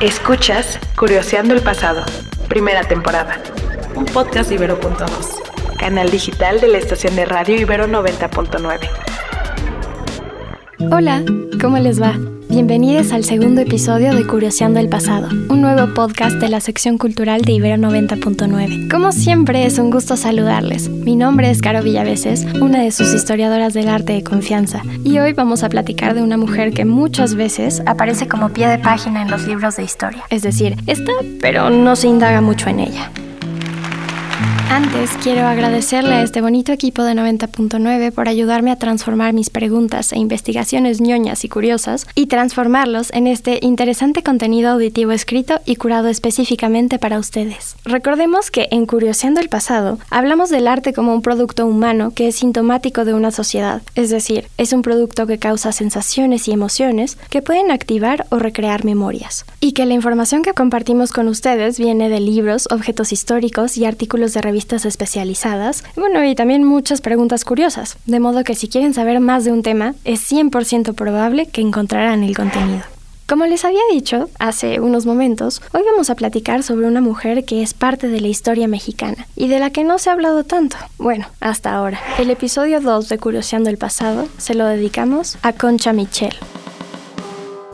Escuchas Curioseando el Pasado, primera temporada. Un podcast Ibero.2. Canal digital de la estación de radio Ibero 90.9. Hola, ¿cómo les va? Bienvenidos al segundo episodio de Curioseando el Pasado, un nuevo podcast de la sección cultural de Ibero 90.9. Como siempre, es un gusto saludarles. Mi nombre es Caro Villaveses, una de sus historiadoras del arte de confianza, y hoy vamos a platicar de una mujer que muchas veces aparece como pie de página en los libros de historia. Es decir, está, pero no se indaga mucho en ella. Antes quiero agradecerle a este bonito equipo de 90.9 por ayudarme a transformar mis preguntas e investigaciones ñoñas y curiosas y transformarlos en este interesante contenido auditivo escrito y curado específicamente para ustedes. Recordemos que en Curioseando el Pasado hablamos del arte como un producto humano que es sintomático de una sociedad, es decir, es un producto que causa sensaciones y emociones que pueden activar o recrear memorias, y que la información que compartimos con ustedes viene de libros, objetos históricos y artículos de revistas especializadas, bueno, y también muchas preguntas curiosas, de modo que si quieren saber más de un tema, es 100% probable que encontrarán el contenido. Como les había dicho hace unos momentos, hoy vamos a platicar sobre una mujer que es parte de la historia mexicana y de la que no se ha hablado tanto. Bueno, hasta ahora. El episodio 2 de Curioseando el Pasado se lo dedicamos a Concha Michel.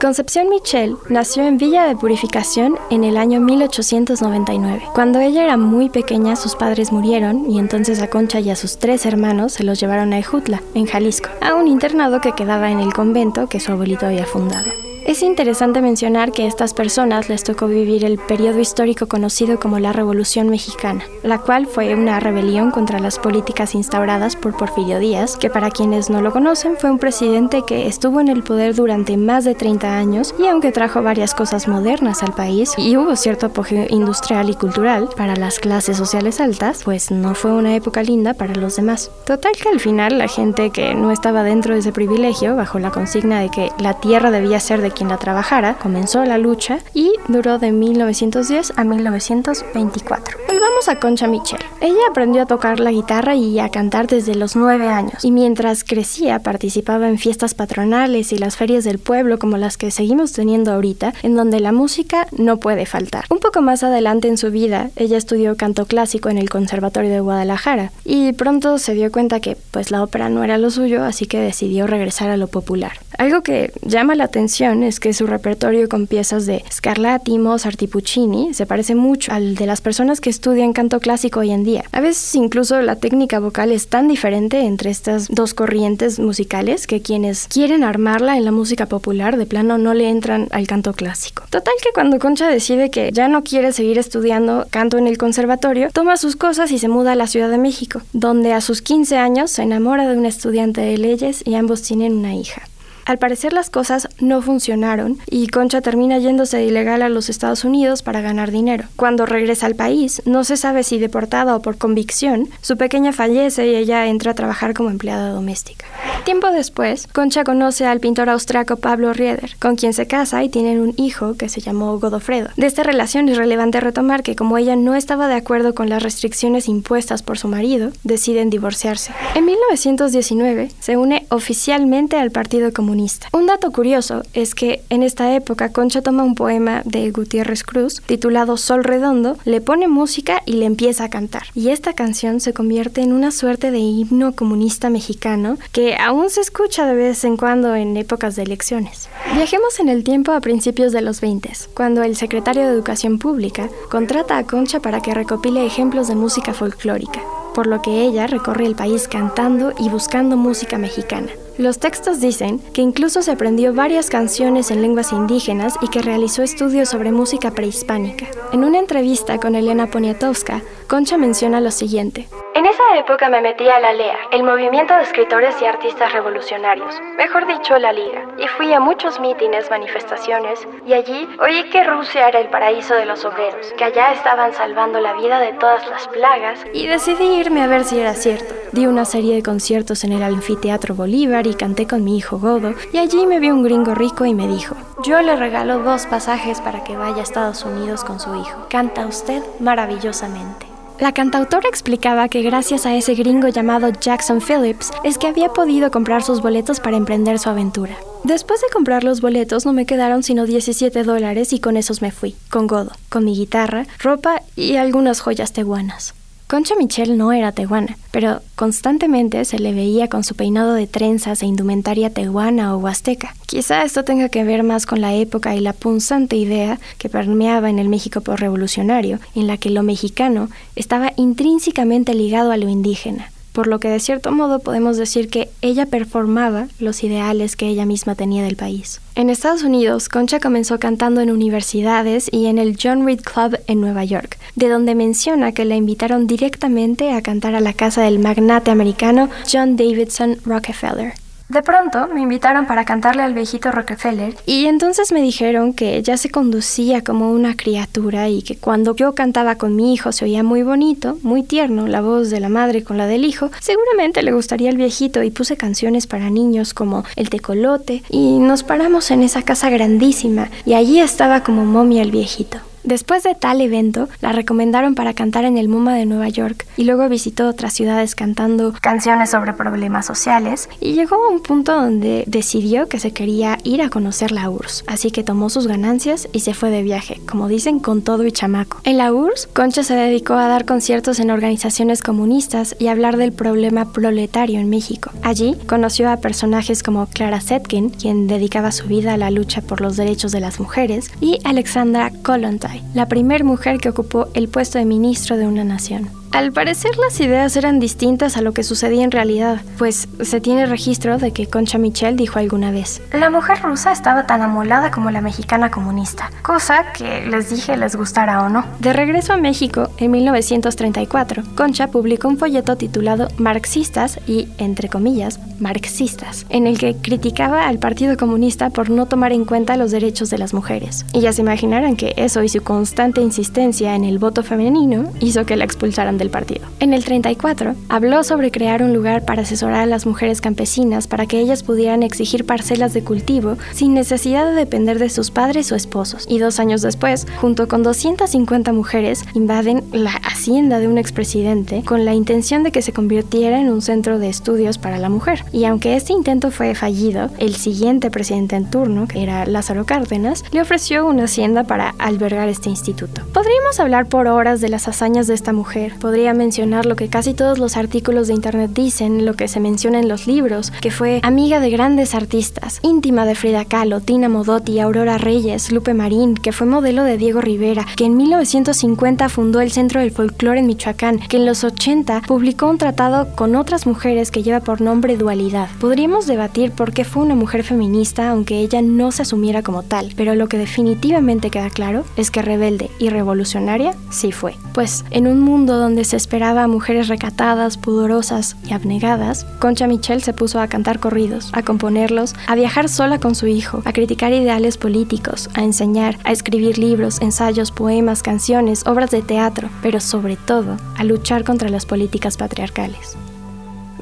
Concepción Michel nació en Villa de Purificación en el año 1899. Cuando ella era muy pequeña, sus padres murieron y entonces a Concha y a sus tres hermanos se los llevaron a Ejutla, en Jalisco, a un internado que quedaba en el convento que su abuelito había fundado. Es interesante mencionar que a estas personas les tocó vivir el periodo histórico conocido como la Revolución Mexicana, la cual fue una rebelión contra las políticas instauradas por Porfirio Díaz, que para quienes no lo conocen fue un presidente que estuvo en el poder durante más de 30 años y aunque trajo varias cosas modernas al país y hubo cierto apogeo industrial y cultural para las clases sociales altas, pues no fue una época linda para los demás. Total que al final la gente que no estaba dentro de ese privilegio, bajo la consigna de que la tierra debía ser de quien la trabajara, comenzó la lucha y duró de 1910 a 1924. Volvamos a Concha Michel. Ella aprendió a tocar la guitarra y a cantar desde los 9 años y mientras crecía participaba en fiestas patronales y las ferias del pueblo como las que seguimos teniendo ahorita, en donde la música no puede faltar. Un poco más adelante en su vida, ella estudió canto clásico en el Conservatorio de Guadalajara y pronto se dio cuenta que pues la ópera no era lo suyo, así que decidió regresar a lo popular. Algo que llama la atención es que su repertorio con piezas de Scarlatti, Mozart y Puccini se parece mucho al de las personas que estudian canto clásico hoy en día. A veces incluso la técnica vocal es tan diferente entre estas dos corrientes musicales que quienes quieren armarla en la música popular de plano no le entran al canto clásico. Total que cuando Concha decide que ya no quiere seguir estudiando canto en el conservatorio, toma sus cosas y se muda a la Ciudad de México, donde a sus 15 años se enamora de una estudiante de leyes y ambos tienen una hija. Al parecer las cosas no funcionaron y Concha termina yéndose ilegal a los Estados Unidos para ganar dinero. Cuando regresa al país, no se sabe si deportada o por convicción, su pequeña fallece y ella entra a trabajar como empleada doméstica. Tiempo después, Concha conoce al pintor austriaco Pablo Rieder, con quien se casa y tienen un hijo que se llamó Godofredo. De esta relación es relevante retomar que como ella no estaba de acuerdo con las restricciones impuestas por su marido, deciden divorciarse. En 1919 se une oficialmente al Partido Comunista un dato curioso es que en esta época Concha toma un poema de Gutiérrez Cruz titulado Sol Redondo, le pone música y le empieza a cantar. Y esta canción se convierte en una suerte de himno comunista mexicano que aún se escucha de vez en cuando en épocas de elecciones. Viajemos en el tiempo a principios de los 20, cuando el secretario de Educación Pública contrata a Concha para que recopile ejemplos de música folclórica por lo que ella recorre el país cantando y buscando música mexicana. Los textos dicen que incluso se aprendió varias canciones en lenguas indígenas y que realizó estudios sobre música prehispánica. En una entrevista con Elena Poniatowska, Concha menciona lo siguiente. En esa época me metí a la LEA, el movimiento de escritores y artistas revolucionarios, mejor dicho, la Liga, y fui a muchos mítines, manifestaciones, y allí oí que Rusia era el paraíso de los obreros, que allá estaban salvando la vida de todas las plagas, y decidí irme a ver si era cierto. Di una serie de conciertos en el anfiteatro Bolívar y canté con mi hijo Godo, y allí me vio un gringo rico y me dijo, yo le regalo dos pasajes para que vaya a Estados Unidos con su hijo. Canta usted maravillosamente. La cantautora explicaba que gracias a ese gringo llamado Jackson Phillips es que había podido comprar sus boletos para emprender su aventura. Después de comprar los boletos no me quedaron sino 17 dólares y con esos me fui, con godo, con mi guitarra, ropa y algunas joyas teguanas. Concha Michelle no era tehuana, pero constantemente se le veía con su peinado de trenzas e indumentaria tehuana o huasteca. Quizá esto tenga que ver más con la época y la punzante idea que permeaba en el México revolucionario, en la que lo mexicano estaba intrínsecamente ligado a lo indígena por lo que de cierto modo podemos decir que ella performaba los ideales que ella misma tenía del país. En Estados Unidos, Concha comenzó cantando en universidades y en el John Reed Club en Nueva York, de donde menciona que la invitaron directamente a cantar a la casa del magnate americano John Davidson Rockefeller. De pronto me invitaron para cantarle al viejito Rockefeller y entonces me dijeron que ya se conducía como una criatura y que cuando yo cantaba con mi hijo se oía muy bonito, muy tierno, la voz de la madre con la del hijo, seguramente le gustaría al viejito y puse canciones para niños como El Tecolote y nos paramos en esa casa grandísima y allí estaba como momia el viejito. Después de tal evento, la recomendaron para cantar en el MoMA de Nueva York y luego visitó otras ciudades cantando canciones sobre problemas sociales y llegó a un punto donde decidió que se quería ir a conocer la URSS, así que tomó sus ganancias y se fue de viaje, como dicen, con todo y chamaco. En la URSS, Concha se dedicó a dar conciertos en organizaciones comunistas y hablar del problema proletario en México. Allí conoció a personajes como Clara Zetkin, quien dedicaba su vida a la lucha por los derechos de las mujeres, y Alexandra Kollontai la primera mujer que ocupó el puesto de ministro de una nación. Al parecer las ideas eran distintas a lo que sucedía en realidad, pues se tiene registro de que Concha Michel dijo alguna vez, la mujer rusa estaba tan amolada como la mexicana comunista, cosa que les dije les gustara o no. De regreso a México, en 1934, Concha publicó un folleto titulado Marxistas y, entre comillas, marxistas, en el que criticaba al Partido Comunista por no tomar en cuenta los derechos de las mujeres. Y ya se imaginarán que eso y su constante insistencia en el voto femenino hizo que la expulsaran de partido. En el 34, habló sobre crear un lugar para asesorar a las mujeres campesinas para que ellas pudieran exigir parcelas de cultivo sin necesidad de depender de sus padres o esposos. Y dos años después, junto con 250 mujeres, invaden la hacienda de un expresidente con la intención de que se convirtiera en un centro de estudios para la mujer. Y aunque este intento fue fallido, el siguiente presidente en turno, que era Lázaro Cárdenas, le ofreció una hacienda para albergar este instituto. Podríamos hablar por horas de las hazañas de esta mujer, podría mencionar lo que casi todos los artículos de internet dicen, lo que se menciona en los libros, que fue amiga de grandes artistas, íntima de Frida Kahlo, Tina Modotti, Aurora Reyes, Lupe Marín, que fue modelo de Diego Rivera, que en 1950 fundó el Centro del Folclore en Michoacán, que en los 80 publicó un tratado con otras mujeres que lleva por nombre Dualidad. Podríamos debatir por qué fue una mujer feminista, aunque ella no se asumiera como tal, pero lo que definitivamente queda claro es que rebelde y revolucionaria sí fue. Pues en un mundo donde se esperaba a mujeres recatadas, pudorosas y abnegadas, Concha Michel se puso a cantar corridos, a componerlos, a viajar sola con su hijo, a criticar ideales políticos, a enseñar, a escribir libros, ensayos, poemas, canciones, obras de teatro, pero sobre todo a luchar contra las políticas patriarcales.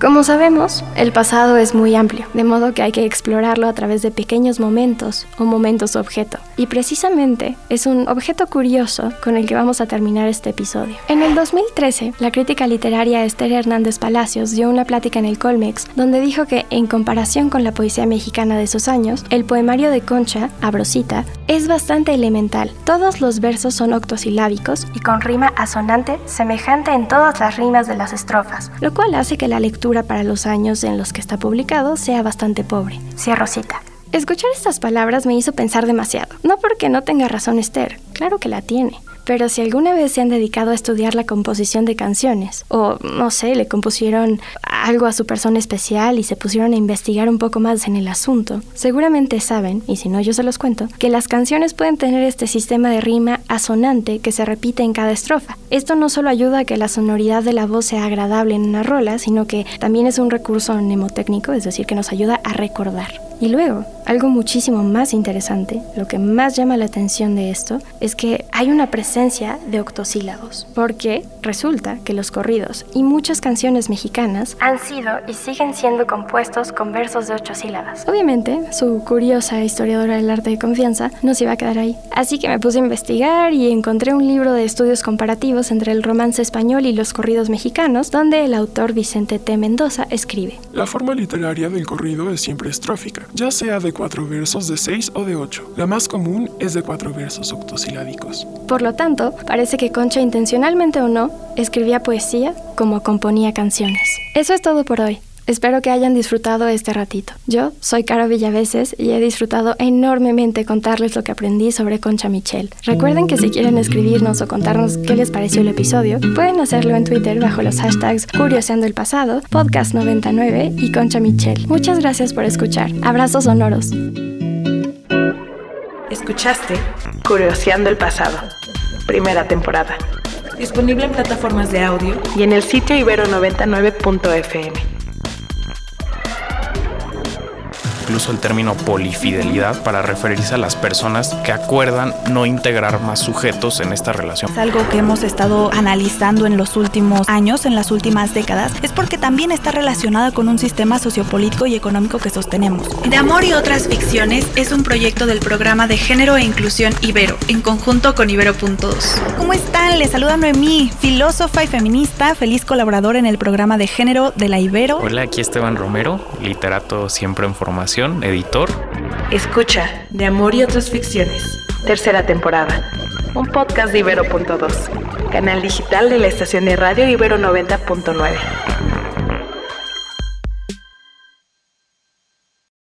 Como sabemos, el pasado es muy amplio, de modo que hay que explorarlo a través de pequeños momentos o momentos objeto. Y precisamente es un objeto curioso con el que vamos a terminar este episodio. En el 2013, la crítica literaria Esther Hernández Palacios dio una plática en el Colmex donde dijo que, en comparación con la poesía mexicana de esos años, el poemario de Concha, Abrosita, es bastante elemental. Todos los versos son octosilábicos y con rima asonante semejante en todas las rimas de las estrofas, lo cual hace que la lectura para los años en los que está publicado sea bastante pobre. Cita. Escuchar estas palabras me hizo pensar demasiado. No porque no tenga razón Esther, claro que la tiene. Pero si alguna vez se han dedicado a estudiar la composición de canciones, o no sé, le compusieron algo a su persona especial y se pusieron a investigar un poco más en el asunto, seguramente saben, y si no yo se los cuento, que las canciones pueden tener este sistema de rima asonante que se repite en cada estrofa. Esto no solo ayuda a que la sonoridad de la voz sea agradable en una rola, sino que también es un recurso mnemotécnico, es decir, que nos ayuda a recordar. Y luego, algo muchísimo más interesante, lo que más llama la atención de esto, es que hay una presencia de octosílabos, porque resulta que los corridos y muchas canciones mexicanas han sido y siguen siendo compuestos con versos de ocho sílabas. Obviamente, su curiosa historiadora del arte de confianza no se iba a quedar ahí, así que me puse a investigar y encontré un libro de estudios comparativos entre el romance español y los corridos mexicanos, donde el autor Vicente T. Mendoza escribe. La forma literaria del corrido es siempre estrófica, ya sea de cuatro versos de seis o de ocho. La más común es de cuatro versos octosilábicos. Por lo tanto, parece que Concha intencionalmente o no, escribía poesía como componía canciones. Eso es todo por hoy. Espero que hayan disfrutado este ratito. Yo soy Caro Villaveses y he disfrutado enormemente contarles lo que aprendí sobre Concha Michel. Recuerden que si quieren escribirnos o contarnos qué les pareció el episodio, pueden hacerlo en Twitter bajo los hashtags Curioseando el Pasado, Podcast99 y Concha Michel. Muchas gracias por escuchar. Abrazos sonoros. Escuchaste Curioseando el Pasado, primera temporada. Disponible en plataformas de audio y en el sitio ibero99.fm. incluso el término polifidelidad para referirse a las personas que acuerdan no integrar más sujetos en esta relación. Es algo que hemos estado analizando en los últimos años, en las últimas décadas, es porque también está relacionada con un sistema sociopolítico y económico que sostenemos. De Amor y otras ficciones es un proyecto del programa de género e inclusión Ibero, en conjunto con Ibero.2. ¿Cómo están? Les saluda Noemí, filósofa y feminista, feliz colaboradora en el programa de género de la Ibero. Hola, aquí Esteban Romero, literato siempre en formación editor. Escucha, de amor y otras ficciones. Tercera temporada. Un podcast de Ibero.2, canal digital de la estación de radio Ibero 90.9.